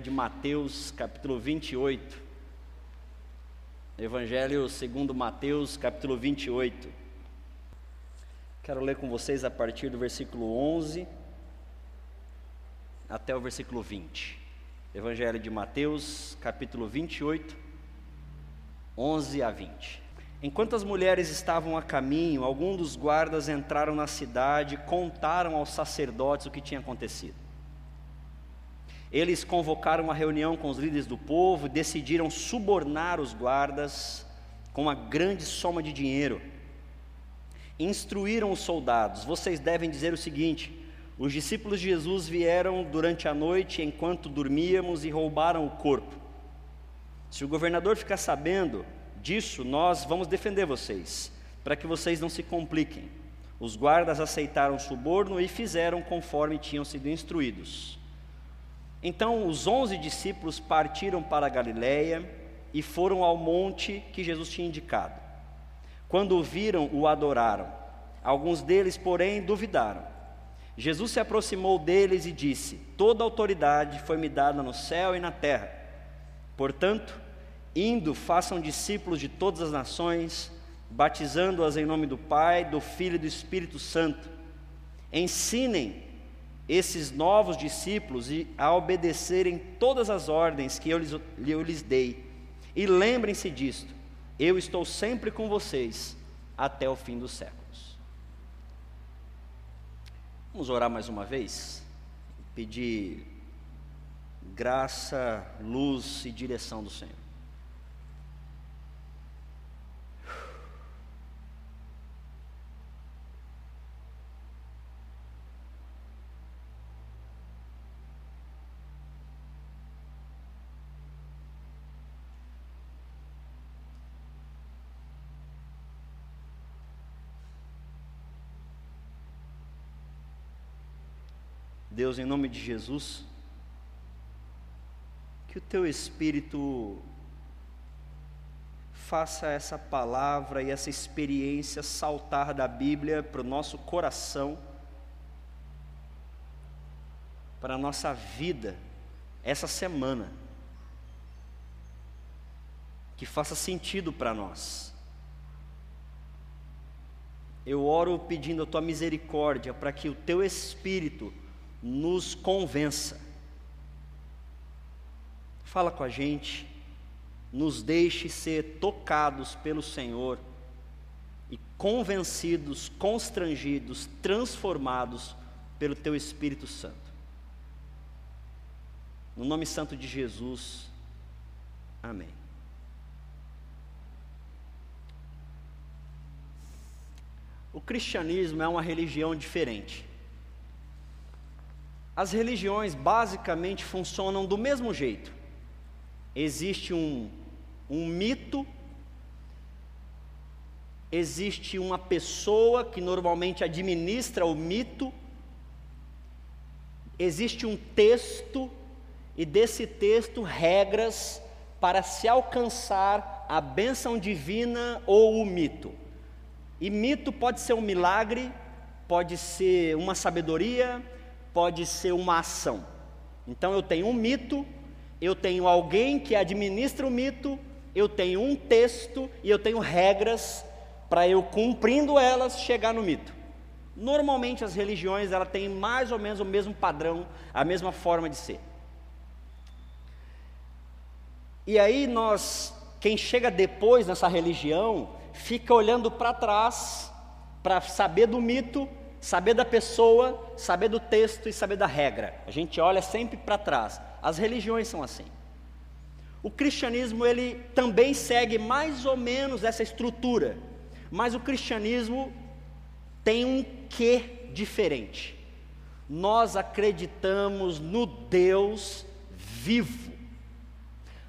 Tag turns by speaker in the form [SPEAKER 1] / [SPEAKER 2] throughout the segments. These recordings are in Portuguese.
[SPEAKER 1] de Mateus, capítulo 28. Evangelho segundo Mateus, capítulo 28. Quero ler com vocês a partir do versículo 11 até o versículo 20. Evangelho de Mateus, capítulo 28, 11 a 20. Enquanto as mulheres estavam a caminho, alguns dos guardas entraram na cidade e contaram aos sacerdotes o que tinha acontecido. Eles convocaram uma reunião com os líderes do povo e decidiram subornar os guardas com uma grande soma de dinheiro. Instruíram os soldados: vocês devem dizer o seguinte: os discípulos de Jesus vieram durante a noite enquanto dormíamos e roubaram o corpo. Se o governador ficar sabendo disso, nós vamos defender vocês, para que vocês não se compliquem. Os guardas aceitaram o suborno e fizeram conforme tinham sido instruídos. Então os onze discípulos partiram para a Galiléia e foram ao monte que Jesus tinha indicado. Quando o viram, o adoraram. Alguns deles, porém, duvidaram. Jesus se aproximou deles e disse: Toda autoridade foi-me dada no céu e na terra. Portanto, indo, façam discípulos de todas as nações, batizando-as em nome do Pai, do Filho e do Espírito Santo. Ensinem esses novos discípulos a obedecerem todas as ordens que eu lhes, eu lhes dei. E lembrem-se disto: eu estou sempre com vocês até o fim dos séculos. Vamos orar mais uma vez? Pedir graça, luz e direção do Senhor. Deus, em nome de Jesus, que o teu Espírito faça essa palavra e essa experiência saltar da Bíblia para o nosso coração, para a nossa vida, essa semana, que faça sentido para nós. Eu oro pedindo a tua misericórdia para que o teu Espírito nos convença. Fala com a gente, nos deixe ser tocados pelo Senhor e convencidos, constrangidos, transformados pelo Teu Espírito Santo. No nome santo de Jesus, amém. O cristianismo é uma religião diferente. As religiões basicamente funcionam do mesmo jeito. Existe um, um mito, existe uma pessoa que normalmente administra o mito, existe um texto, e desse texto, regras para se alcançar a bênção divina ou o mito. E mito pode ser um milagre, pode ser uma sabedoria, pode ser uma ação. Então eu tenho um mito, eu tenho alguém que administra o mito, eu tenho um texto e eu tenho regras para eu cumprindo elas chegar no mito. Normalmente as religiões ela têm mais ou menos o mesmo padrão, a mesma forma de ser. E aí nós, quem chega depois nessa religião, fica olhando para trás para saber do mito saber da pessoa, saber do texto e saber da regra. A gente olha sempre para trás. As religiões são assim. O cristianismo ele também segue mais ou menos essa estrutura, mas o cristianismo tem um quê diferente. Nós acreditamos no Deus vivo.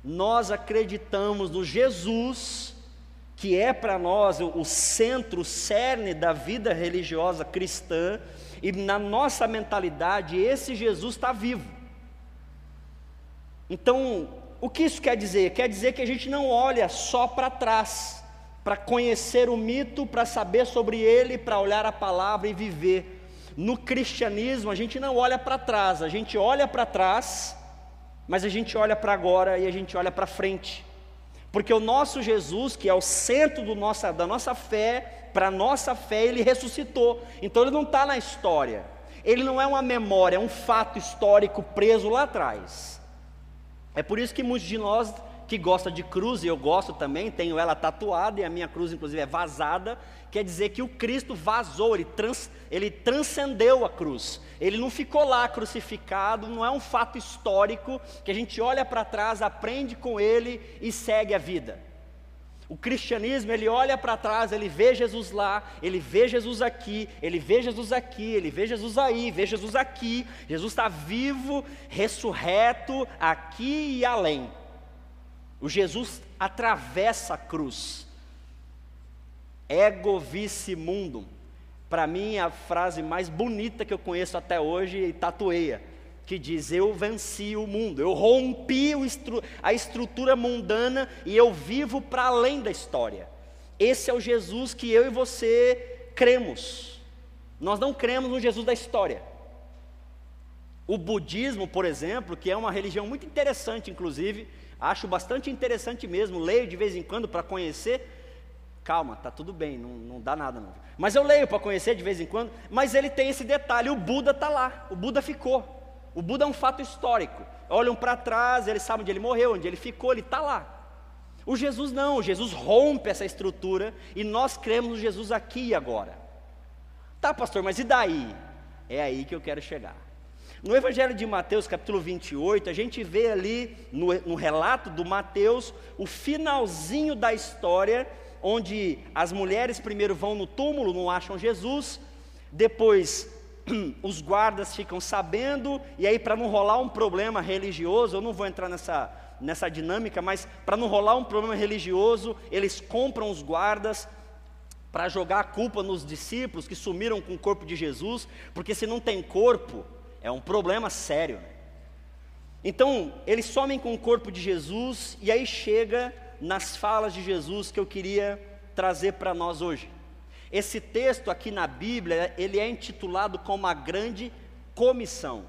[SPEAKER 1] Nós acreditamos no Jesus que é para nós o, centro, o cerne da vida religiosa cristã, e na nossa mentalidade esse Jesus está vivo. Então, o que isso quer dizer? Quer dizer que a gente não olha só para trás, para conhecer o mito, para saber sobre ele, para olhar a palavra e viver. No cristianismo, a gente não olha para trás, a gente olha para trás mas a gente olha para agora e a gente olha para frente. Porque o nosso Jesus, que é o centro nossa, da nossa fé, para a nossa fé, ele ressuscitou. Então ele não está na história. Ele não é uma memória, é um fato histórico preso lá atrás. É por isso que muitos de nós que gosta de cruz, e eu gosto também, tenho ela tatuada, e a minha cruz, inclusive, é vazada, quer dizer que o Cristo vazou, ele, trans, ele transcendeu a cruz, ele não ficou lá crucificado, não é um fato histórico que a gente olha para trás, aprende com ele e segue a vida. O cristianismo, ele olha para trás, ele vê Jesus lá, ele vê Jesus aqui, ele vê Jesus aqui, ele vê Jesus aí, vê Jesus aqui. Jesus está vivo, ressurreto, aqui e além. O Jesus atravessa a cruz. Ego vice mundo. Para mim a frase mais bonita que eu conheço até hoje e tatueia, que diz: Eu venci o mundo, eu rompi a estrutura mundana e eu vivo para além da história. Esse é o Jesus que eu e você cremos. Nós não cremos no Jesus da história. O budismo, por exemplo, que é uma religião muito interessante, inclusive, Acho bastante interessante mesmo, leio de vez em quando para conhecer. Calma, tá tudo bem, não, não dá nada não. Mas eu leio para conhecer de vez em quando, mas ele tem esse detalhe, o Buda está lá, o Buda ficou. O Buda é um fato histórico. Olham para trás, eles sabem onde ele morreu, onde ele ficou, ele está lá. O Jesus não, o Jesus rompe essa estrutura e nós cremos no Jesus aqui e agora. Tá, pastor, mas e daí? É aí que eu quero chegar. No Evangelho de Mateus, capítulo 28, a gente vê ali, no, no relato do Mateus, o finalzinho da história, onde as mulheres primeiro vão no túmulo, não acham Jesus, depois os guardas ficam sabendo, e aí, para não rolar um problema religioso, eu não vou entrar nessa, nessa dinâmica, mas para não rolar um problema religioso, eles compram os guardas para jogar a culpa nos discípulos que sumiram com o corpo de Jesus, porque se não tem corpo, é um problema sério. Né? Então, eles somem com o corpo de Jesus, e aí chega nas falas de Jesus que eu queria trazer para nós hoje. Esse texto aqui na Bíblia, ele é intitulado como a grande comissão.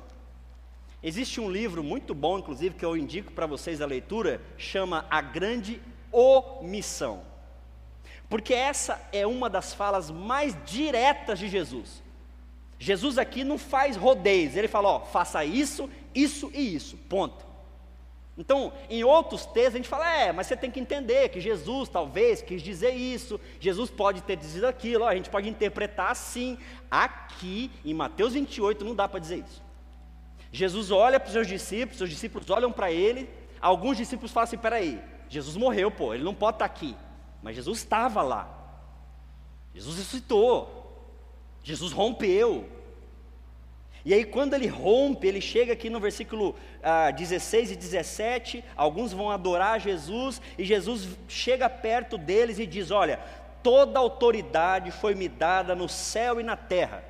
[SPEAKER 1] Existe um livro muito bom, inclusive, que eu indico para vocês a leitura, chama A Grande Omissão. Porque essa é uma das falas mais diretas de Jesus. Jesus aqui não faz rodeios, ele fala, ó, faça isso, isso e isso, ponto. Então, em outros textos a gente fala, é, mas você tem que entender que Jesus talvez quis dizer isso, Jesus pode ter dizido aquilo, a gente pode interpretar assim. Aqui, em Mateus 28, não dá para dizer isso. Jesus olha para os seus discípulos, seus discípulos olham para ele, alguns discípulos falam assim: peraí, Jesus morreu, pô, ele não pode estar tá aqui, mas Jesus estava lá, Jesus ressuscitou, Jesus rompeu. E aí, quando ele rompe, ele chega aqui no versículo ah, 16 e 17. Alguns vão adorar Jesus, e Jesus chega perto deles e diz: Olha, toda autoridade foi me dada no céu e na terra.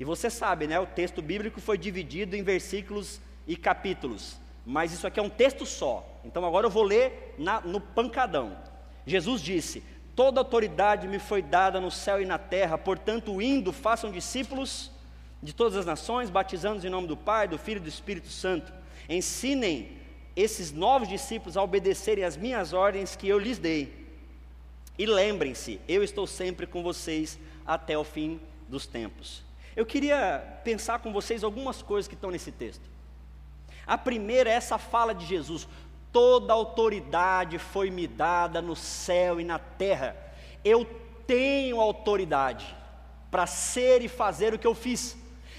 [SPEAKER 1] E você sabe, né? O texto bíblico foi dividido em versículos e capítulos, mas isso aqui é um texto só. Então agora eu vou ler na, no pancadão. Jesus disse: Toda autoridade me foi dada no céu e na terra, portanto, indo, façam discípulos de todas as nações, batizando-os em nome do Pai, do Filho e do Espírito Santo. Ensinem esses novos discípulos a obedecerem às minhas ordens que eu lhes dei. E lembrem-se, eu estou sempre com vocês até o fim dos tempos. Eu queria pensar com vocês algumas coisas que estão nesse texto. A primeira é essa fala de Jesus: toda autoridade foi me dada no céu e na terra. Eu tenho autoridade para ser e fazer o que eu fiz.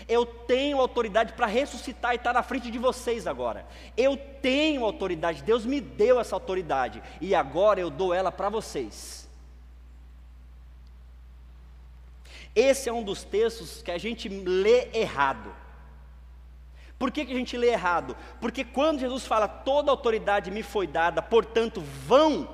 [SPEAKER 1] Eu tenho autoridade para ressuscitar e estar na frente de vocês agora. Eu tenho autoridade, Deus me deu essa autoridade e agora eu dou ela para vocês. Esse é um dos textos que a gente lê errado. Por que, que a gente lê errado? Porque quando Jesus fala, toda autoridade me foi dada, portanto vão,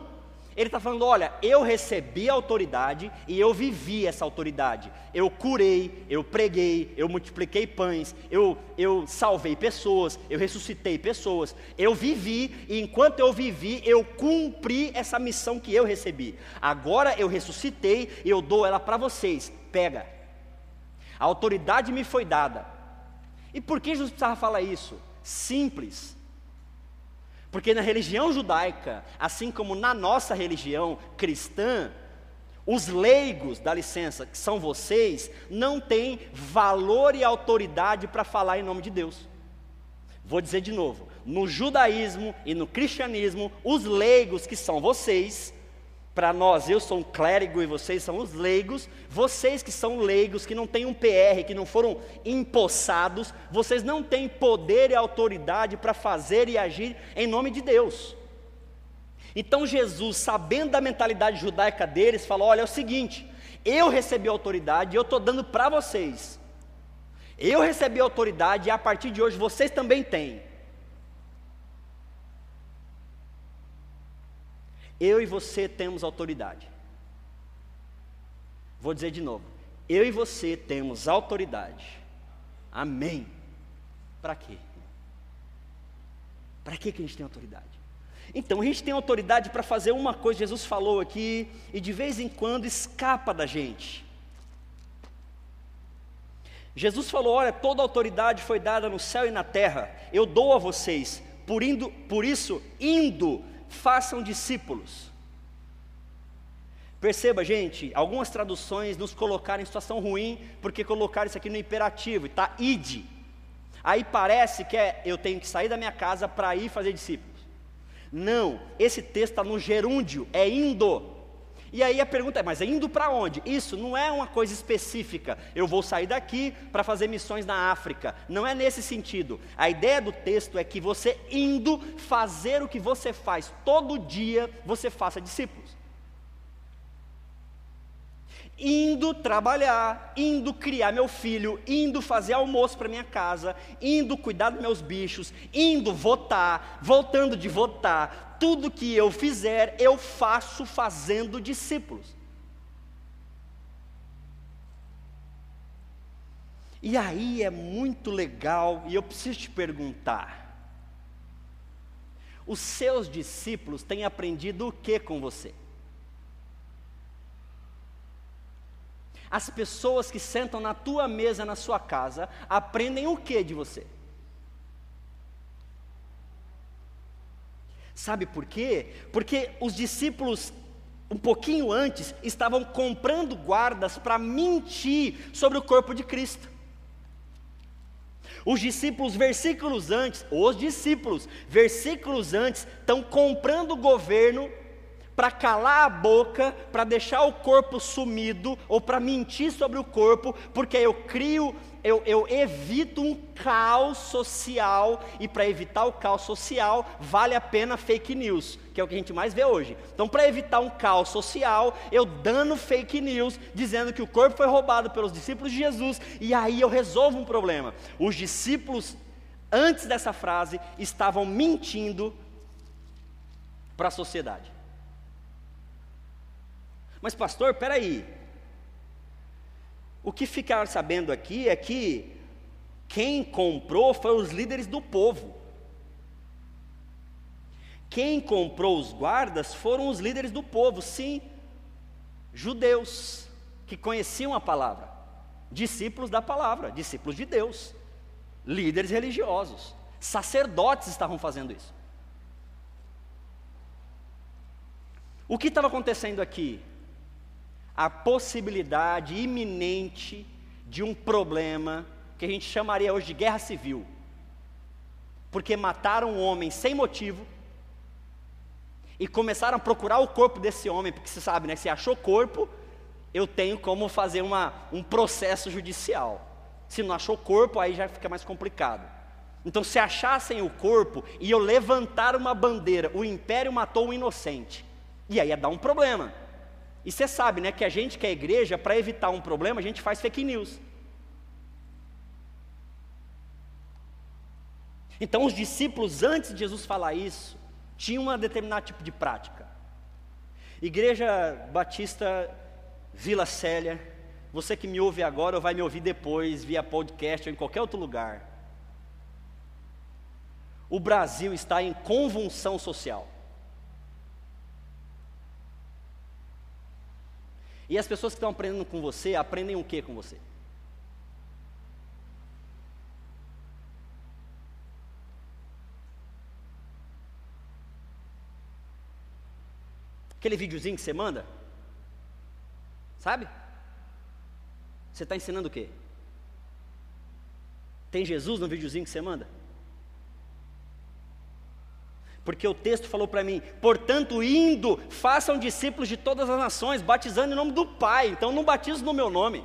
[SPEAKER 1] ele está falando: olha, eu recebi autoridade e eu vivi essa autoridade. Eu curei, eu preguei, eu multipliquei pães, eu, eu salvei pessoas, eu ressuscitei pessoas. Eu vivi e enquanto eu vivi, eu cumpri essa missão que eu recebi. Agora eu ressuscitei e eu dou ela para vocês. Pega. A autoridade me foi dada. E por que Jesus precisava falar isso? simples. Porque na religião judaica, assim como na nossa religião cristã, os leigos, dá licença, que são vocês, não têm valor e autoridade para falar em nome de Deus. Vou dizer de novo: no judaísmo e no cristianismo, os leigos, que são vocês, para nós, eu sou um clérigo e vocês são os leigos, vocês que são leigos, que não têm um PR, que não foram empossados, vocês não têm poder e autoridade para fazer e agir em nome de Deus. Então Jesus, sabendo da mentalidade judaica deles, falou: olha, é o seguinte, eu recebi autoridade e eu estou dando para vocês. Eu recebi autoridade e a partir de hoje vocês também têm. Eu e você temos autoridade. Vou dizer de novo. Eu e você temos autoridade. Amém. Para quê? Para que a gente tem autoridade? Então, a gente tem autoridade para fazer uma coisa, Jesus falou aqui, e de vez em quando escapa da gente. Jesus falou: Olha, toda autoridade foi dada no céu e na terra, eu dou a vocês, por, indo, por isso, indo, façam discípulos. Perceba, gente, algumas traduções nos colocaram em situação ruim, porque colocaram isso aqui no imperativo, está ide. Aí parece que é eu tenho que sair da minha casa para ir fazer discípulos. Não, esse texto está no gerúndio, é indo. E aí a pergunta é: mas indo para onde? Isso não é uma coisa específica. Eu vou sair daqui para fazer missões na África. Não é nesse sentido. A ideia do texto é que você indo fazer o que você faz todo dia, você faça discípulos indo trabalhar, indo criar meu filho, indo fazer almoço para minha casa, indo cuidar dos meus bichos, indo votar, voltando de votar, tudo que eu fizer, eu faço fazendo discípulos. E aí é muito legal, e eu preciso te perguntar: os seus discípulos têm aprendido o que com você? As pessoas que sentam na tua mesa, na sua casa, aprendem o que de você? Sabe por quê? Porque os discípulos, um pouquinho antes, estavam comprando guardas para mentir sobre o corpo de Cristo. Os discípulos, versículos antes, os discípulos, versículos antes, estão comprando o governo para calar a boca, para deixar o corpo sumido, ou para mentir sobre o corpo, porque eu crio, eu, eu evito um caos social, e para evitar o caos social, vale a pena fake news, que é o que a gente mais vê hoje. Então, para evitar um caos social, eu dando fake news, dizendo que o corpo foi roubado pelos discípulos de Jesus, e aí eu resolvo um problema. Os discípulos, antes dessa frase, estavam mentindo para a sociedade. Mas, pastor, peraí. O que ficar sabendo aqui é que quem comprou foram os líderes do povo. Quem comprou os guardas foram os líderes do povo, sim, judeus, que conheciam a palavra, discípulos da palavra, discípulos de Deus, líderes religiosos, sacerdotes estavam fazendo isso. O que estava acontecendo aqui? A possibilidade iminente de um problema que a gente chamaria hoje de guerra civil. Porque mataram um homem sem motivo e começaram a procurar o corpo desse homem, porque você sabe, né? Se achou corpo, eu tenho como fazer uma, um processo judicial. Se não achou corpo, aí já fica mais complicado. Então, se achassem o corpo e eu levantar uma bandeira, o império matou um inocente, e aí ia dar um problema. E você sabe, né, que a gente que é igreja, para evitar um problema, a gente faz fake news. Então, os discípulos, antes de Jesus falar isso, tinham um determinado tipo de prática. Igreja Batista Vila Célia, você que me ouve agora ou vai me ouvir depois, via podcast ou em qualquer outro lugar. O Brasil está em convulsão social. E as pessoas que estão aprendendo com você, aprendem o que com você? Aquele videozinho que você manda? Sabe? Você está ensinando o quê? Tem Jesus no videozinho que você manda? Porque o texto falou para mim: portanto, indo, façam discípulos de todas as nações, batizando em nome do Pai. Então, não batizo no meu nome.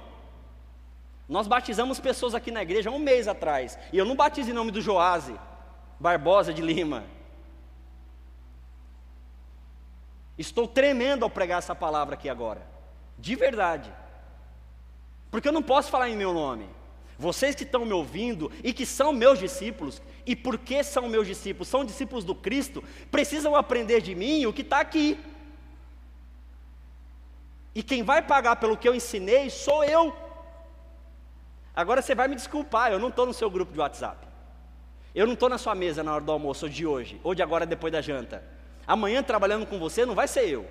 [SPEAKER 1] Nós batizamos pessoas aqui na igreja um mês atrás, e eu não batizo em nome do Joase Barbosa de Lima. Estou tremendo ao pregar essa palavra aqui agora, de verdade, porque eu não posso falar em meu nome. Vocês que estão me ouvindo e que são meus discípulos, e porque são meus discípulos, são discípulos do Cristo, precisam aprender de mim o que está aqui. E quem vai pagar pelo que eu ensinei sou eu. Agora você vai me desculpar, eu não estou no seu grupo de WhatsApp. Eu não estou na sua mesa na hora do almoço de hoje, ou de agora depois da janta. Amanhã trabalhando com você não vai ser eu.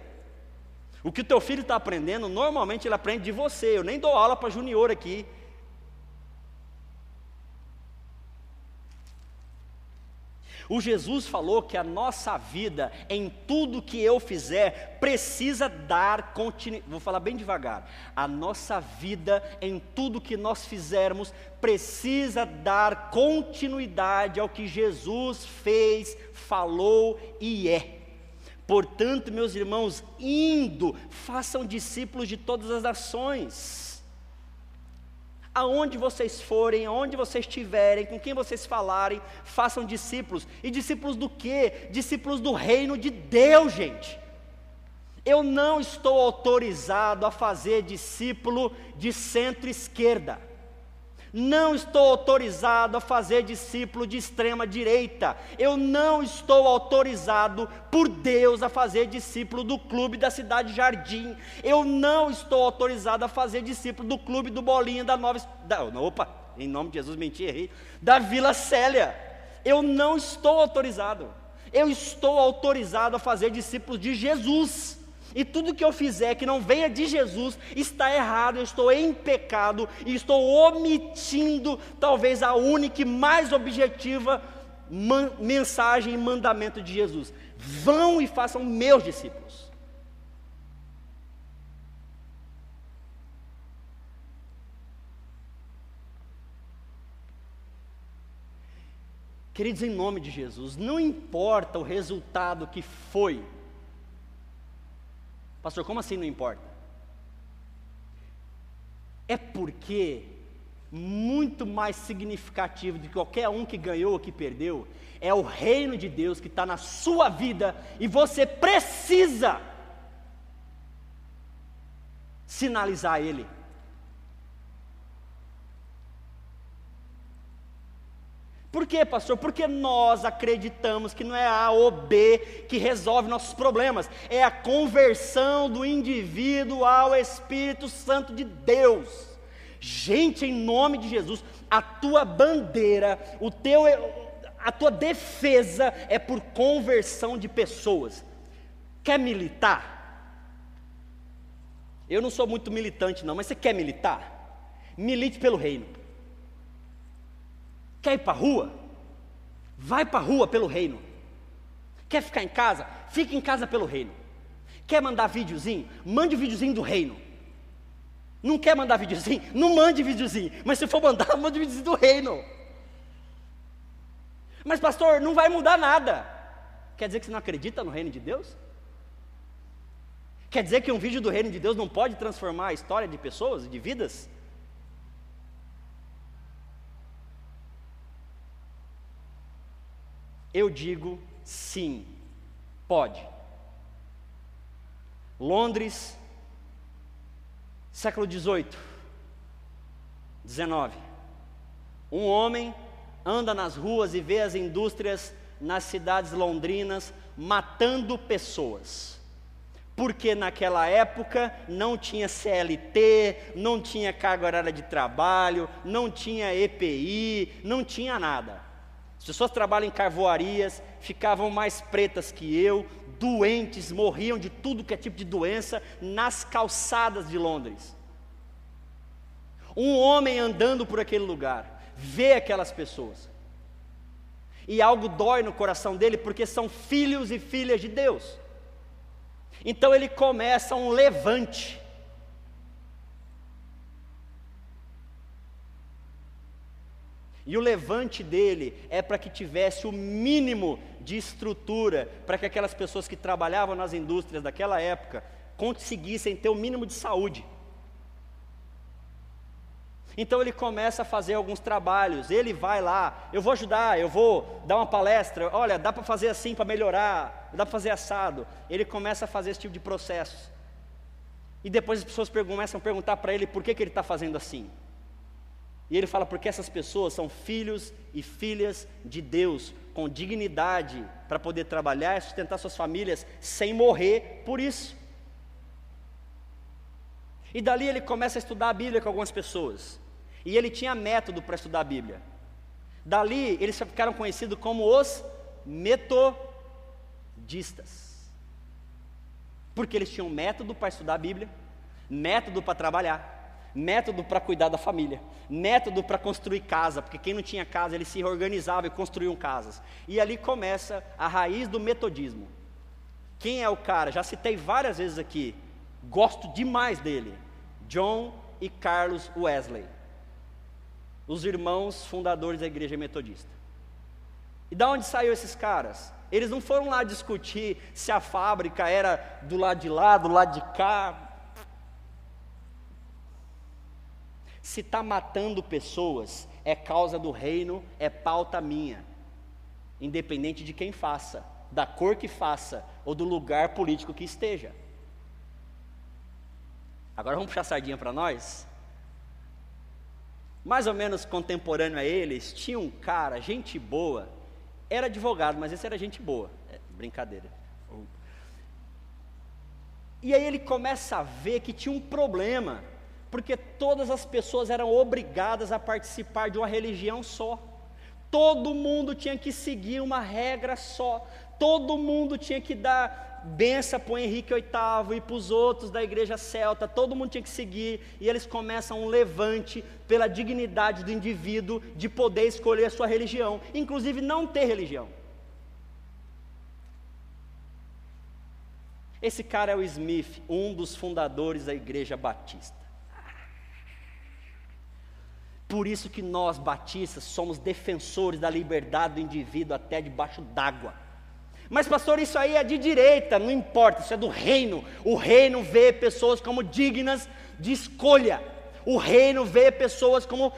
[SPEAKER 1] O que o teu filho está aprendendo, normalmente ele aprende de você. Eu nem dou aula para junior aqui. O Jesus falou que a nossa vida, em tudo que eu fizer, precisa dar continuidade. Vou falar bem devagar. A nossa vida, em tudo que nós fizermos, precisa dar continuidade ao que Jesus fez, falou e é. Portanto, meus irmãos, indo, façam discípulos de todas as nações Aonde vocês forem, aonde vocês estiverem, com quem vocês falarem, façam discípulos. E discípulos do quê? Discípulos do reino de Deus, gente. Eu não estou autorizado a fazer discípulo de centro-esquerda. Não estou autorizado a fazer discípulo de extrema direita. Eu não estou autorizado por Deus a fazer discípulo do clube da cidade Jardim. Eu não estou autorizado a fazer discípulo do clube do Bolinha da Nova. Da, opa, em nome de Jesus, menti, errei. Da Vila Célia. Eu não estou autorizado. Eu estou autorizado a fazer discípulos de Jesus. E tudo que eu fizer que não venha de Jesus está errado, eu estou em pecado e estou omitindo talvez a única e mais objetiva mensagem e mandamento de Jesus. Vão e façam meus discípulos. Queridos, em nome de Jesus, não importa o resultado que foi Pastor, como assim não importa? É porque muito mais significativo do que qualquer um que ganhou ou que perdeu é o reino de Deus que está na sua vida e você precisa sinalizar ele. Por quê, pastor? Porque nós acreditamos que não é A ou B que resolve nossos problemas, é a conversão do indivíduo ao Espírito Santo de Deus. Gente, em nome de Jesus, a tua bandeira, o teu, a tua defesa é por conversão de pessoas. Quer militar? Eu não sou muito militante, não, mas você quer militar? Milite pelo reino. Quer ir para a rua? Vai para a rua pelo reino. Quer ficar em casa? Fique em casa pelo reino. Quer mandar videozinho? Mande o videozinho do reino. Não quer mandar videozinho? Não mande videozinho. Mas se for mandar, mande videozinho do reino. Mas pastor, não vai mudar nada. Quer dizer que você não acredita no reino de Deus? Quer dizer que um vídeo do reino de Deus não pode transformar a história de pessoas, de vidas? Eu digo sim, pode. Londres, século 18, 19. Um homem anda nas ruas e vê as indústrias nas cidades londrinas matando pessoas. Porque naquela época não tinha CLT, não tinha carga horária de trabalho, não tinha EPI, não tinha nada. As pessoas trabalham em carvoarias, ficavam mais pretas que eu, doentes, morriam de tudo que é tipo de doença nas calçadas de Londres. Um homem andando por aquele lugar, vê aquelas pessoas, e algo dói no coração dele, porque são filhos e filhas de Deus. Então ele começa um levante. E o levante dele é para que tivesse o mínimo de estrutura, para que aquelas pessoas que trabalhavam nas indústrias daquela época conseguissem ter o mínimo de saúde. Então ele começa a fazer alguns trabalhos, ele vai lá, eu vou ajudar, eu vou dar uma palestra, olha, dá para fazer assim para melhorar, dá para fazer assado. Ele começa a fazer esse tipo de processos. E depois as pessoas começam a perguntar para ele por que, que ele está fazendo assim. E ele fala porque essas pessoas são filhos e filhas de Deus, com dignidade para poder trabalhar e sustentar suas famílias sem morrer por isso. E dali ele começa a estudar a Bíblia com algumas pessoas. E ele tinha método para estudar a Bíblia. Dali eles ficaram conhecidos como os metodistas. Porque eles tinham método para estudar a Bíblia, método para trabalhar, método para cuidar da família, método para construir casa, porque quem não tinha casa, eles se reorganizavam e construíam casas. E ali começa a raiz do metodismo. Quem é o cara? Já citei várias vezes aqui, gosto demais dele. John e Carlos Wesley os irmãos fundadores da igreja metodista. E da onde saiu esses caras? Eles não foram lá discutir se a fábrica era do lado de lá, do lado de cá. Se está matando pessoas, é causa do reino, é pauta minha, independente de quem faça, da cor que faça ou do lugar político que esteja. Agora vamos puxar a sardinha para nós? mais ou menos contemporâneo a eles, tinha um cara, gente boa, era advogado, mas esse era gente boa, é, brincadeira. E aí ele começa a ver que tinha um problema, porque todas as pessoas eram obrigadas a participar de uma religião só. Todo mundo tinha que seguir uma regra só. Todo mundo tinha que dar benção para o Henrique VIII e para os outros da igreja celta, todo mundo tinha que seguir, e eles começam um levante pela dignidade do indivíduo de poder escolher a sua religião, inclusive não ter religião. Esse cara é o Smith, um dos fundadores da igreja batista. Por isso que nós batistas somos defensores da liberdade do indivíduo até debaixo d'água. Mas, pastor, isso aí é de direita, não importa, isso é do reino. O reino vê pessoas como dignas de escolha. O reino vê pessoas como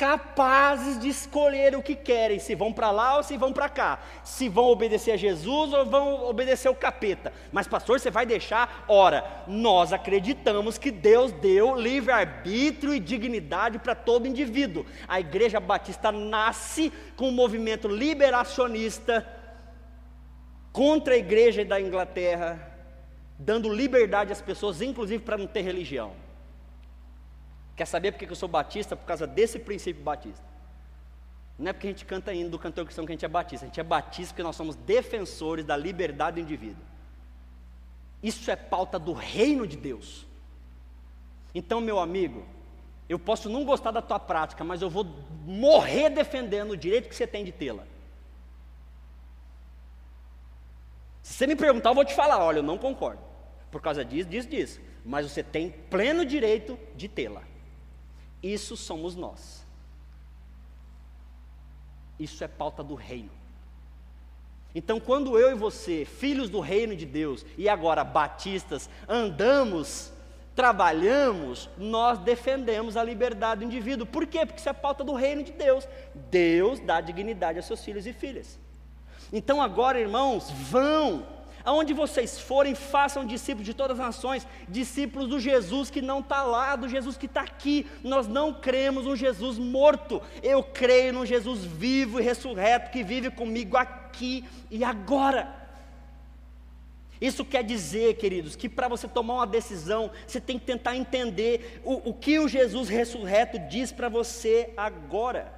[SPEAKER 1] capazes de escolher o que querem, se vão para lá ou se vão para cá, se vão obedecer a Jesus ou vão obedecer o capeta. Mas, pastor, você vai deixar? Ora, nós acreditamos que Deus deu livre-arbítrio e dignidade para todo indivíduo. A Igreja Batista nasce com um movimento liberacionista contra a igreja da Inglaterra, dando liberdade às pessoas, inclusive para não ter religião. Quer saber por que eu sou batista? Por causa desse princípio batista. Não é porque a gente canta indo do cantor cristão que a gente é batista, a gente é batista porque nós somos defensores da liberdade do indivíduo. Isso é pauta do reino de Deus. Então, meu amigo, eu posso não gostar da tua prática, mas eu vou morrer defendendo o direito que você tem de tê-la. Se você me perguntar, eu vou te falar: olha, eu não concordo. Por causa disso, disso, disso. Mas você tem pleno direito de tê-la. Isso somos nós. Isso é pauta do reino. Então, quando eu e você, filhos do reino de Deus, e agora batistas, andamos, trabalhamos, nós defendemos a liberdade do indivíduo. Por quê? Porque isso é pauta do reino de Deus. Deus dá dignidade aos seus filhos e filhas. Então agora, irmãos, vão. Aonde vocês forem, façam discípulos de todas as nações, discípulos do Jesus que não está lá, do Jesus que está aqui. Nós não cremos um Jesus morto, eu creio num Jesus vivo e ressurreto que vive comigo aqui e agora. Isso quer dizer, queridos, que para você tomar uma decisão, você tem que tentar entender o, o que o Jesus ressurreto diz para você agora.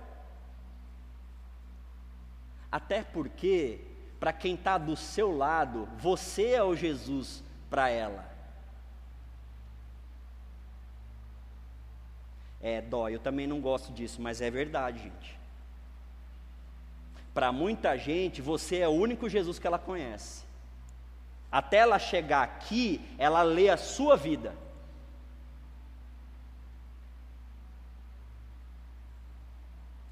[SPEAKER 1] Até porque, para quem está do seu lado, você é o Jesus para ela. É, dói, eu também não gosto disso, mas é verdade, gente. Para muita gente, você é o único Jesus que ela conhece. Até ela chegar aqui, ela lê a sua vida.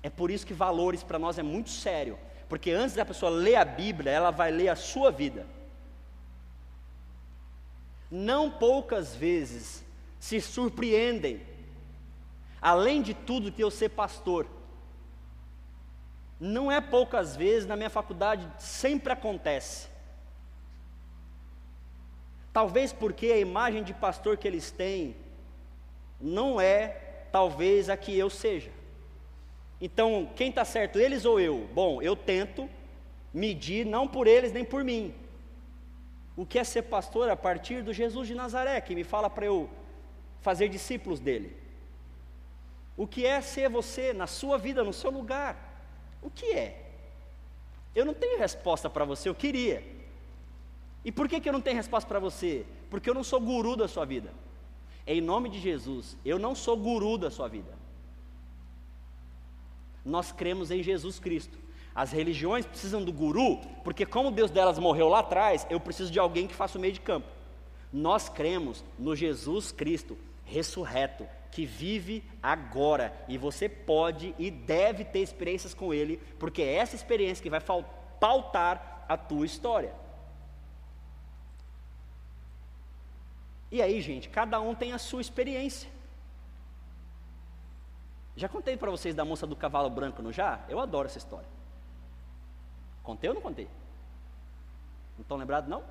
[SPEAKER 1] É por isso que valores para nós é muito sério, porque antes da pessoa ler a Bíblia, ela vai ler a sua vida. Não poucas vezes se surpreendem, além de tudo que eu ser pastor. Não é poucas vezes, na minha faculdade sempre acontece. Talvez porque a imagem de pastor que eles têm não é, talvez, a que eu seja. Então, quem está certo, eles ou eu? Bom, eu tento medir não por eles nem por mim. O que é ser pastor a partir do Jesus de Nazaré, que me fala para eu fazer discípulos dele? O que é ser você na sua vida, no seu lugar? O que é? Eu não tenho resposta para você, eu queria. E por que, que eu não tenho resposta para você? Porque eu não sou guru da sua vida. Em nome de Jesus, eu não sou guru da sua vida. Nós cremos em Jesus Cristo. As religiões precisam do guru, porque como Deus delas morreu lá atrás, eu preciso de alguém que faça o meio de campo. Nós cremos no Jesus Cristo ressurreto, que vive agora, e você pode e deve ter experiências com Ele, porque é essa experiência que vai pautar a tua história. E aí, gente, cada um tem a sua experiência. Já contei para vocês da moça do cavalo branco, não já? Eu adoro essa história. Contei ou não contei? Não estão lembrados, não?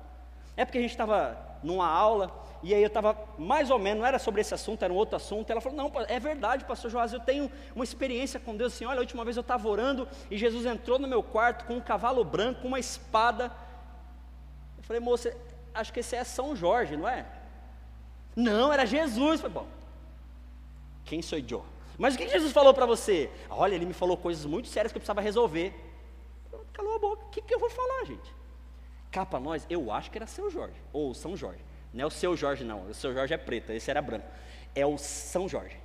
[SPEAKER 1] É porque a gente estava numa aula, e aí eu estava mais ou menos, não era sobre esse assunto, era um outro assunto. Ela falou: Não, é verdade, pastor Joás, eu tenho uma experiência com Deus assim. Olha, a última vez eu estava orando e Jesus entrou no meu quarto com um cavalo branco, uma espada. Eu falei, moça, acho que esse é São Jorge, não é? Não, era Jesus. Eu falei, bom, quem sou eu? Mas o que Jesus falou para você? Olha, ele me falou coisas muito sérias que eu precisava resolver. Calou a boca. O que, que eu vou falar, gente? Cá para nós, eu acho que era seu Jorge, ou São Jorge. Não é o seu Jorge, não. O seu Jorge é preto, esse era branco. É o São Jorge.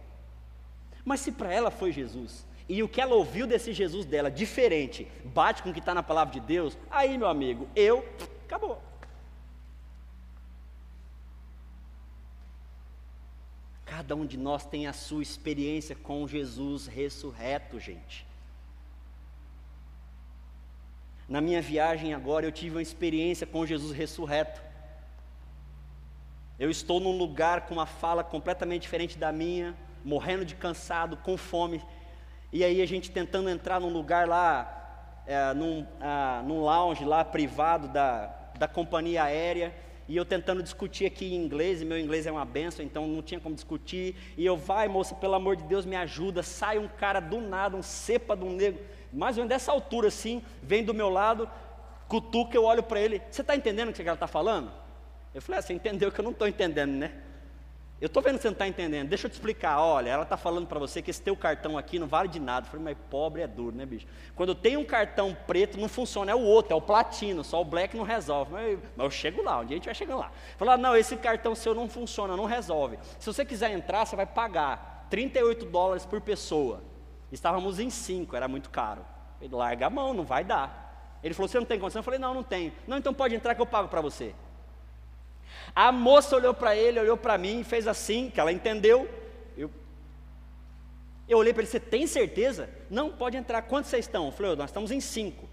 [SPEAKER 1] Mas se para ela foi Jesus, e o que ela ouviu desse Jesus dela, diferente, bate com o que está na palavra de Deus, aí, meu amigo, eu, acabou. Cada um de nós tem a sua experiência com Jesus ressurreto, gente. Na minha viagem agora, eu tive uma experiência com Jesus ressurreto. Eu estou num lugar com uma fala completamente diferente da minha, morrendo de cansado, com fome. E aí a gente tentando entrar num lugar lá, é, num, ah, num lounge lá privado da, da companhia aérea e eu tentando discutir aqui em inglês, e meu inglês é uma benção, então não tinha como discutir. E eu, vai moça, pelo amor de Deus, me ajuda. Sai um cara do nada, um cepa de um negro, mais ou menos dessa altura assim, vem do meu lado, cutuca, eu olho para ele. Você está entendendo o que ela está falando? Eu falei, ah, você entendeu que eu não estou entendendo, né? Eu estou vendo que você não está entendendo. Deixa eu te explicar. Olha, ela está falando para você que esse teu cartão aqui não vale de nada. Eu falei, mas pobre é duro, né, bicho? Quando tem um cartão preto, não funciona, é o outro, é o platino, só o black não resolve. Mas, mas eu chego lá, dia a gente vai chegando lá. Falar, não, esse cartão seu não funciona, não resolve. Se você quiser entrar, você vai pagar 38 dólares por pessoa. Estávamos em cinco, era muito caro. Ele larga a mão, não vai dar. Ele falou, você não tem condição? Eu falei, não, não tenho. Não, então pode entrar que eu pago para você. A moça olhou para ele, olhou para mim, fez assim, que ela entendeu. Eu, eu olhei para ele, você tem certeza? Não, pode entrar. Quantos vocês estão? Eu falei, nós estamos em cinco.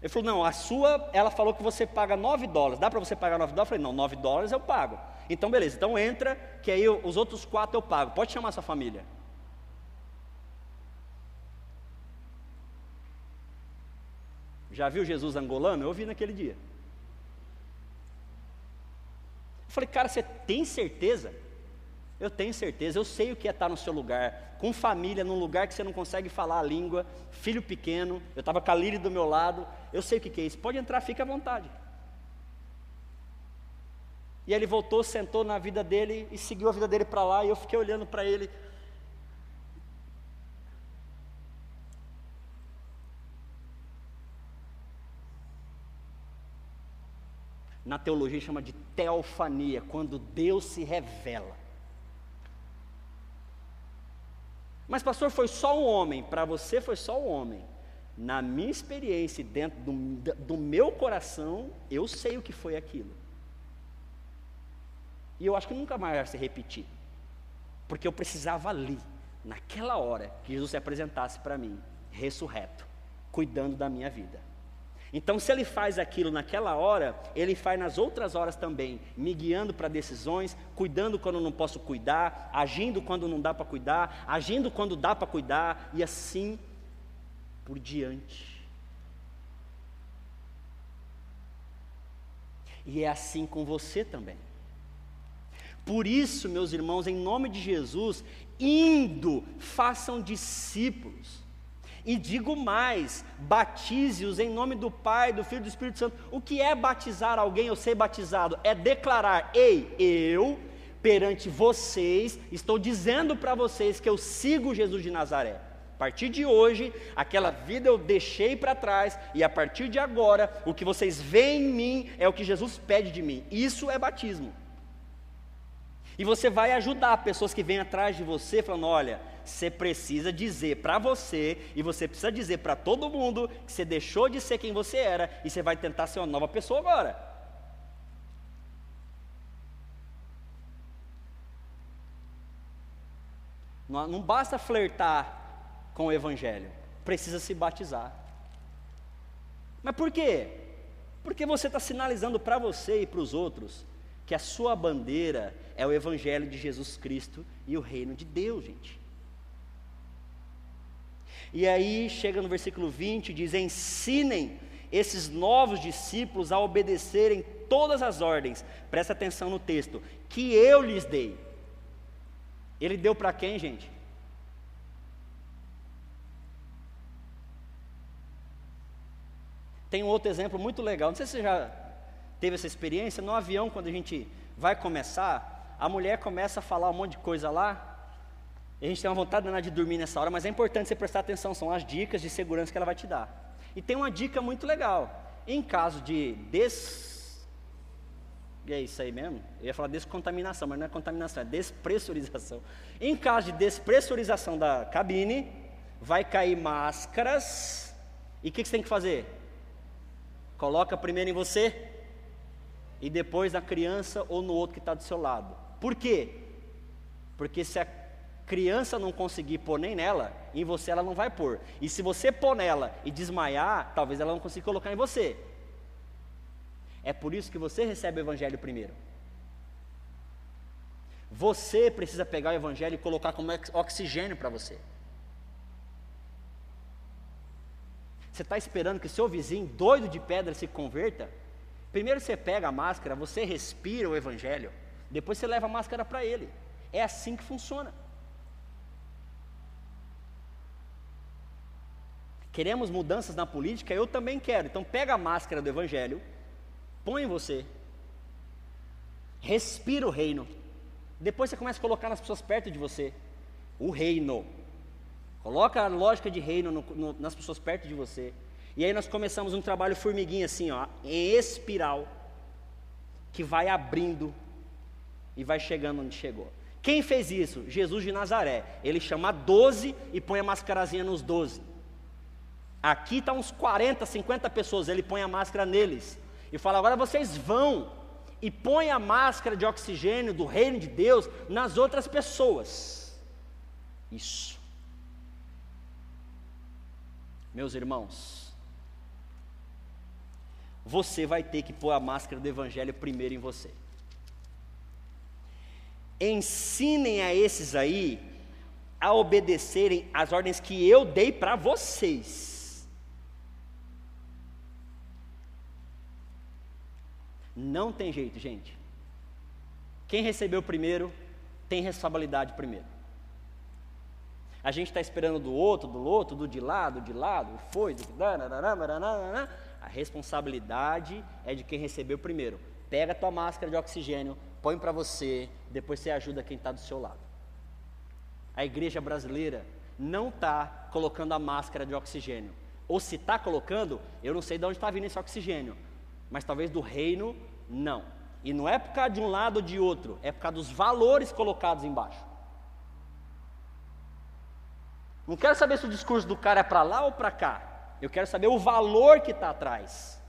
[SPEAKER 1] Ele falou, não, a sua, ela falou que você paga nove dólares. Dá para você pagar nove dólares? Eu falei, não, nove dólares eu pago. Então, beleza, então entra, que aí os outros quatro eu pago. Pode chamar sua família. Já viu Jesus angolano? Eu ouvi naquele dia. Eu falei, cara, você tem certeza? Eu tenho certeza, eu sei o que é estar no seu lugar, com família, num lugar que você não consegue falar a língua, filho pequeno, eu estava com a Lili do meu lado, eu sei o que é isso, pode entrar, fique à vontade. E ele voltou, sentou na vida dele e seguiu a vida dele para lá, e eu fiquei olhando para ele, na teologia chama de teofania, quando Deus se revela. Mas, pastor, foi só um homem, para você foi só um homem. Na minha experiência, dentro do, do meu coração, eu sei o que foi aquilo. E eu acho que nunca mais vai se repetir. Porque eu precisava ali, naquela hora, que Jesus se apresentasse para mim, ressurreto, cuidando da minha vida. Então, se ele faz aquilo naquela hora, ele faz nas outras horas também, me guiando para decisões, cuidando quando não posso cuidar, agindo quando não dá para cuidar, agindo quando dá para cuidar, e assim por diante. E é assim com você também. Por isso, meus irmãos, em nome de Jesus, indo, façam discípulos. E digo mais: batize-os em nome do Pai, do Filho e do Espírito Santo. O que é batizar alguém ou ser batizado? É declarar: ei, eu, perante vocês, estou dizendo para vocês que eu sigo Jesus de Nazaré. A partir de hoje, aquela vida eu deixei para trás, e a partir de agora, o que vocês veem em mim é o que Jesus pede de mim. Isso é batismo. E você vai ajudar pessoas que vêm atrás de você, falando: olha, você precisa dizer para você, e você precisa dizer para todo mundo, que você deixou de ser quem você era, e você vai tentar ser uma nova pessoa agora. Não, não basta flertar com o Evangelho, precisa se batizar. Mas por quê? Porque você está sinalizando para você e para os outros que a sua bandeira é o Evangelho de Jesus Cristo e o reino de Deus, gente. E aí chega no versículo 20, diz: ensinem esses novos discípulos a obedecerem todas as ordens, presta atenção no texto, que eu lhes dei. Ele deu para quem, gente? Tem um outro exemplo muito legal. Não sei se você já teve essa experiência. No avião, quando a gente vai começar, a mulher começa a falar um monte de coisa lá. A gente tem uma vontade de dormir nessa hora, mas é importante você prestar atenção. São as dicas de segurança que ela vai te dar. E tem uma dica muito legal. Em caso de des. E é isso aí mesmo? Eu ia falar descontaminação, mas não é contaminação, é despressurização. Em caso de despressurização da cabine, vai cair máscaras. E o que, que você tem que fazer? Coloca primeiro em você e depois na criança ou no outro que está do seu lado. Por quê? Porque se a criança não conseguir pôr nem nela, em você ela não vai pôr. E se você pôr nela e desmaiar, talvez ela não consiga colocar em você. É por isso que você recebe o evangelho primeiro. Você precisa pegar o evangelho e colocar como oxigênio para você. Você está esperando que seu vizinho, doido de pedra, se converta? Primeiro você pega a máscara, você respira o Evangelho, depois você leva a máscara para ele. É assim que funciona. Queremos mudanças na política? Eu também quero. Então pega a máscara do Evangelho, põe em você, respira o reino. Depois você começa a colocar nas pessoas perto de você. O reino. Coloca a lógica de reino no, no, nas pessoas perto de você. E aí nós começamos um trabalho formiguinha assim, ó, em espiral, que vai abrindo e vai chegando onde chegou. Quem fez isso? Jesus de Nazaré. Ele chama 12 e põe a mascarazinha nos 12. Aqui estão tá uns 40, 50 pessoas, ele põe a máscara neles. E fala: agora vocês vão e põe a máscara de oxigênio do reino de Deus nas outras pessoas. Isso. Meus irmãos, você vai ter que pôr a máscara do Evangelho primeiro em você. Ensinem a esses aí a obedecerem as ordens que eu dei para vocês. Não tem jeito, gente. Quem recebeu primeiro tem responsabilidade primeiro. A gente está esperando do outro, do outro, do de lá, do de lá, do foi, do a responsabilidade é de quem recebeu primeiro. Pega a tua máscara de oxigênio, põe para você, depois você ajuda quem está do seu lado. A igreja brasileira não está colocando a máscara de oxigênio. Ou se está colocando, eu não sei de onde está vindo esse oxigênio, mas talvez do reino, não. E não é por causa de um lado ou de outro, é por causa dos valores colocados embaixo. Não quero saber se o discurso do cara é para lá ou para cá. Eu quero saber o valor que está atrás.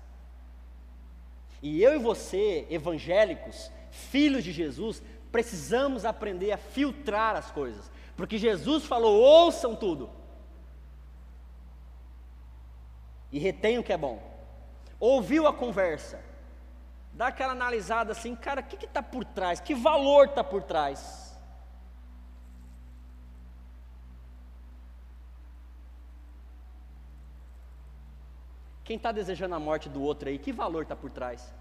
[SPEAKER 1] E eu e você, evangélicos, filhos de Jesus, precisamos aprender a filtrar as coisas, porque Jesus falou: ouçam tudo e retenham o que é bom. Ouviu a conversa, dá aquela analisada assim, cara, o que está por trás? Que valor está por trás? Quem está desejando a morte do outro aí, que valor está por trás?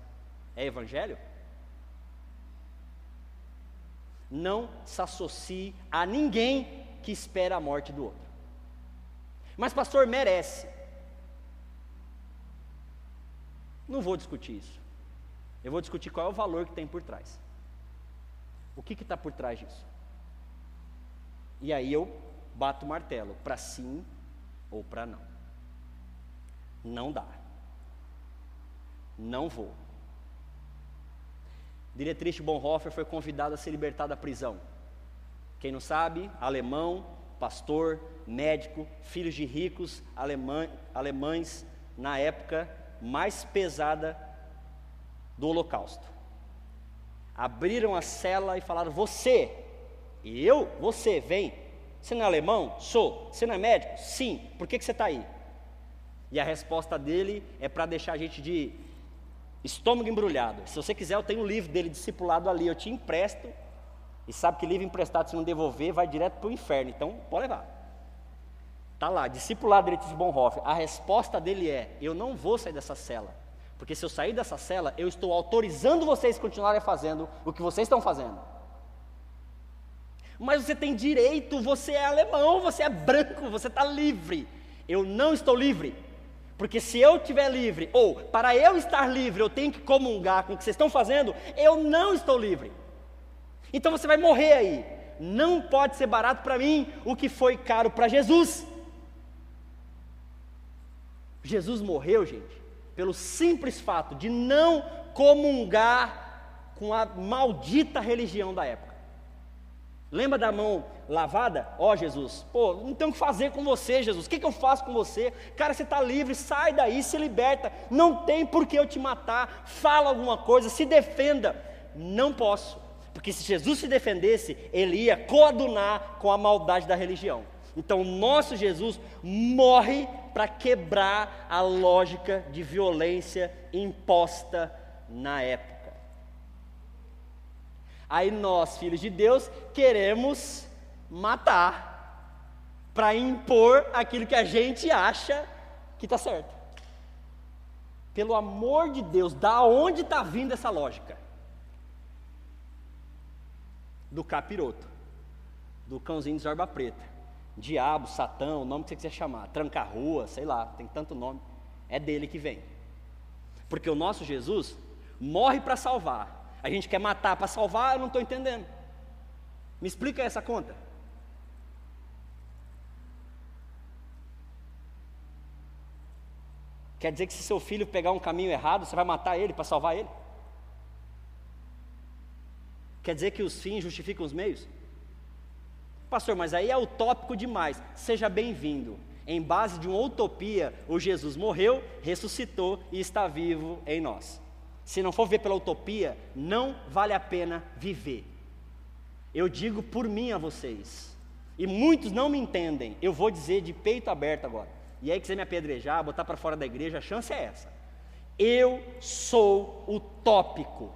[SPEAKER 1] É evangelho? Não se associe a ninguém que espera a morte do outro. Mas, pastor, merece. Não vou discutir isso. Eu vou discutir qual é o valor que tem por trás. O que está por trás disso? E aí eu bato o martelo, para sim ou para não. Não dá. Não vou. Dietrich Bonhoeffer foi convidado a se libertar da prisão. Quem não sabe, alemão, pastor, médico, filhos de ricos alemã, alemães na época mais pesada do Holocausto. Abriram a cela e falaram: Você, e eu, você, vem. Você não é alemão? Sou. Você não é médico? Sim. Por que, que você está aí? E a resposta dele é para deixar a gente de estômago embrulhado. Se você quiser, eu tenho um livro dele discipulado ali, eu te empresto. E sabe que livro emprestado, se não devolver, vai direto para o inferno. Então, pode levar. Está lá, discipulado de Bonhoeffer. A resposta dele é: Eu não vou sair dessa cela. Porque se eu sair dessa cela, eu estou autorizando vocês a continuarem fazendo o que vocês estão fazendo. Mas você tem direito, você é alemão, você é branco, você está livre. Eu não estou livre. Porque se eu estiver livre, ou para eu estar livre, eu tenho que comungar com o que vocês estão fazendo, eu não estou livre. Então você vai morrer aí. Não pode ser barato para mim o que foi caro para Jesus. Jesus morreu, gente, pelo simples fato de não comungar com a maldita religião da época. Lembra da mão lavada? Ó oh, Jesus, pô, não tenho o que fazer com você, Jesus. O que, que eu faço com você? Cara, você está livre, sai daí, se liberta. Não tem por que eu te matar. Fala alguma coisa, se defenda. Não posso, porque se Jesus se defendesse, ele ia coadunar com a maldade da religião. Então, nosso Jesus morre para quebrar a lógica de violência imposta na época. Aí nós, filhos de Deus, queremos matar para impor aquilo que a gente acha que está certo. Pelo amor de Deus, da onde está vindo essa lógica? Do capiroto, do cãozinho de zorba preta, diabo, satão, o nome que você quiser chamar, tranca-rua, sei lá, tem tanto nome, é dele que vem. Porque o nosso Jesus morre para salvar, a gente quer matar para salvar, eu não estou entendendo. Me explica essa conta. Quer dizer que se seu filho pegar um caminho errado, você vai matar ele para salvar ele? Quer dizer que os fins justificam os meios? Pastor, mas aí é utópico demais. Seja bem-vindo. Em base de uma utopia, o Jesus morreu, ressuscitou e está vivo em nós se não for ver pela utopia, não vale a pena viver. Eu digo por mim a vocês, e muitos não me entendem, eu vou dizer de peito aberto agora. E aí quiser me apedrejar, botar para fora da igreja, a chance é essa. Eu sou utópico.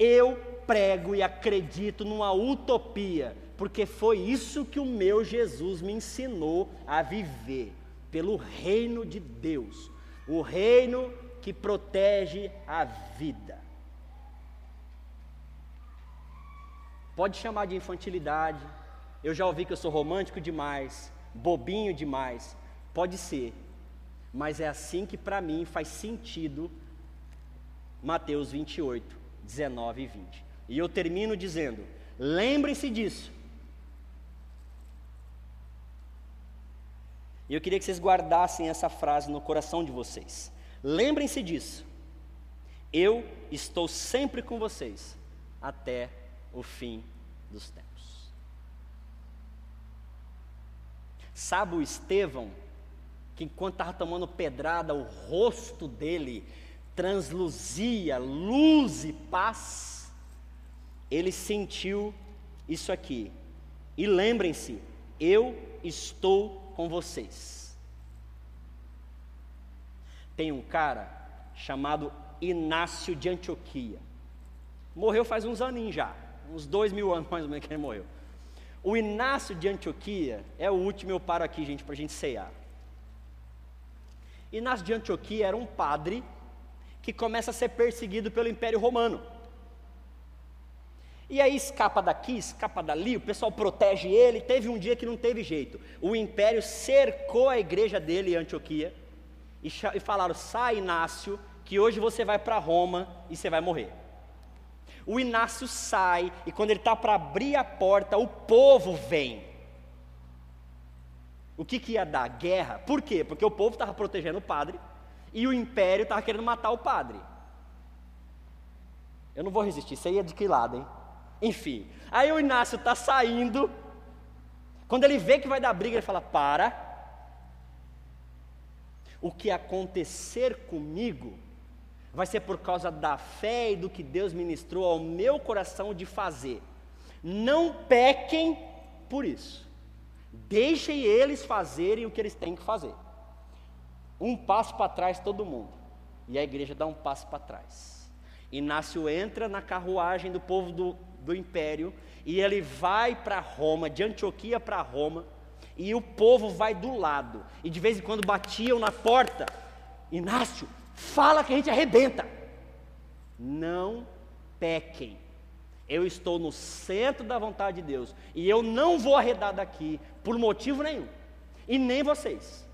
[SPEAKER 1] Eu prego e acredito numa utopia, porque foi isso que o meu Jesus me ensinou a viver, pelo reino de Deus. O reino que protege a vida. Pode chamar de infantilidade. Eu já ouvi que eu sou romântico demais, bobinho demais. Pode ser, mas é assim que para mim faz sentido Mateus 28, 19 e 20. E eu termino dizendo: lembrem-se disso. E eu queria que vocês guardassem essa frase no coração de vocês. Lembrem-se disso. Eu estou sempre com vocês até o fim dos tempos. Sabe o Estevão, que enquanto estava tomando pedrada, o rosto dele transluzia luz e paz? ele sentiu isso aqui. E lembrem-se, eu estou com vocês. Tem um cara chamado Inácio de Antioquia. Morreu faz uns aninhos já, uns dois mil anos mais ou menos que ele morreu. O Inácio de Antioquia é o último, eu paro aqui, gente, para a gente ceiar. Inácio de Antioquia era um padre que começa a ser perseguido pelo Império Romano. E aí escapa daqui, escapa dali, o pessoal protege ele. Teve um dia que não teve jeito. O império cercou a igreja dele em Antioquia e, e falaram: sai, Inácio, que hoje você vai para Roma e você vai morrer. O Inácio sai e quando ele está para abrir a porta, o povo vem. O que, que ia dar? Guerra. Por quê? Porque o povo estava protegendo o padre e o império estava querendo matar o padre. Eu não vou resistir, você ia de que lado, hein? Enfim, aí o Inácio está saindo. Quando ele vê que vai dar briga, ele fala: Para. O que acontecer comigo vai ser por causa da fé e do que Deus ministrou ao meu coração de fazer. Não pequem por isso. Deixem eles fazerem o que eles têm que fazer. Um passo para trás todo mundo. E a igreja dá um passo para trás. Inácio entra na carruagem do povo do, do império e ele vai para Roma, de Antioquia para Roma, e o povo vai do lado. E de vez em quando batiam na porta. Inácio, fala que a gente arrebenta. Não pequem. Eu estou no centro da vontade de Deus e eu não vou arredar daqui por motivo nenhum. E nem vocês.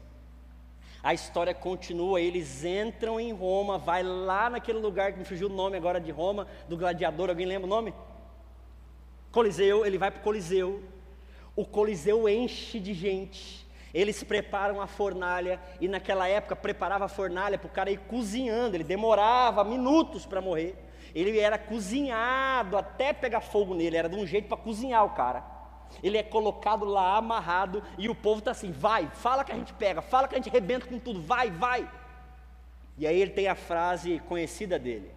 [SPEAKER 1] A história continua, eles entram em Roma, vai lá naquele lugar que me fugiu o nome agora de Roma, do gladiador, alguém lembra o nome? Coliseu, ele vai para o Coliseu. O Coliseu enche de gente. Eles preparam a fornalha e naquela época preparava a fornalha para o cara ir cozinhando. Ele demorava minutos para morrer. Ele era cozinhado até pegar fogo nele. Era de um jeito para cozinhar o cara. Ele é colocado lá amarrado e o povo está assim: vai, fala que a gente pega, fala que a gente rebenta com tudo, vai, vai. E aí ele tem a frase conhecida dele: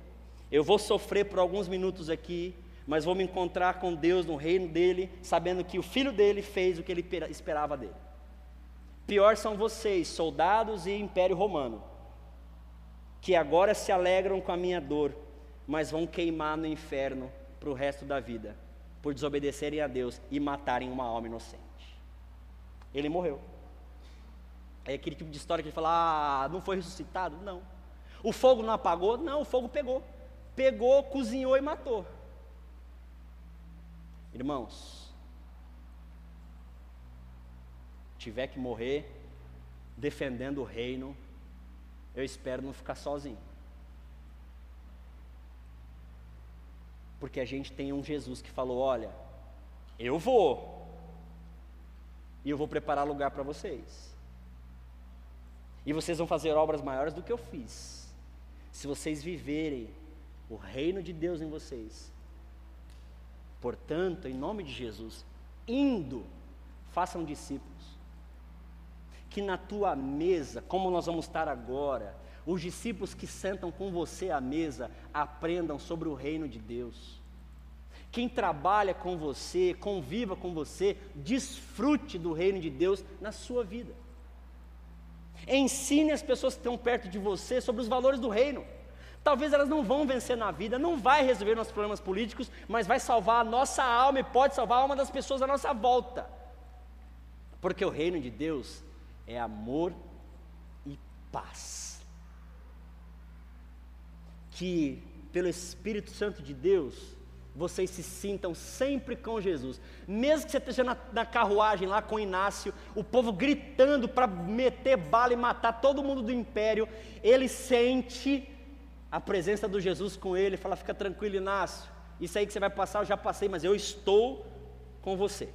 [SPEAKER 1] Eu vou sofrer por alguns minutos aqui, mas vou me encontrar com Deus no reino dele, sabendo que o filho dele fez o que ele esperava dele. Pior são vocês, soldados e império romano, que agora se alegram com a minha dor, mas vão queimar no inferno para o resto da vida, por desobedecerem a Deus e matarem uma alma inocente. Ele morreu. É aquele tipo de história que ele fala: ah, não foi ressuscitado? Não. O fogo não apagou? Não, o fogo pegou. Pegou, cozinhou e matou. Irmãos, tiver que morrer defendendo o reino, eu espero não ficar sozinho. Porque a gente tem um Jesus que falou: olha, eu vou, e eu vou preparar lugar para vocês. E vocês vão fazer obras maiores do que eu fiz. Se vocês viverem o reino de Deus em vocês, Portanto, em nome de Jesus, indo, façam discípulos. Que na tua mesa, como nós vamos estar agora, os discípulos que sentam com você à mesa aprendam sobre o reino de Deus. Quem trabalha com você, conviva com você, desfrute do reino de Deus na sua vida. Ensine as pessoas que estão perto de você sobre os valores do reino. Talvez elas não vão vencer na vida, não vai resolver nossos problemas políticos, mas vai salvar a nossa alma e pode salvar a alma das pessoas à nossa volta. Porque o reino de Deus é amor e paz. Que pelo Espírito Santo de Deus, vocês se sintam sempre com Jesus. Mesmo que você esteja na, na carruagem lá com Inácio, o povo gritando para meter bala e matar todo mundo do império, ele sente a presença do Jesus com ele, fala: fica tranquilo, Inácio, isso aí que você vai passar eu já passei, mas eu estou com você.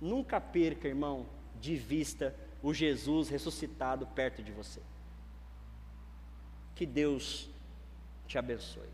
[SPEAKER 1] Nunca perca, irmão, de vista o Jesus ressuscitado perto de você. Que Deus te abençoe.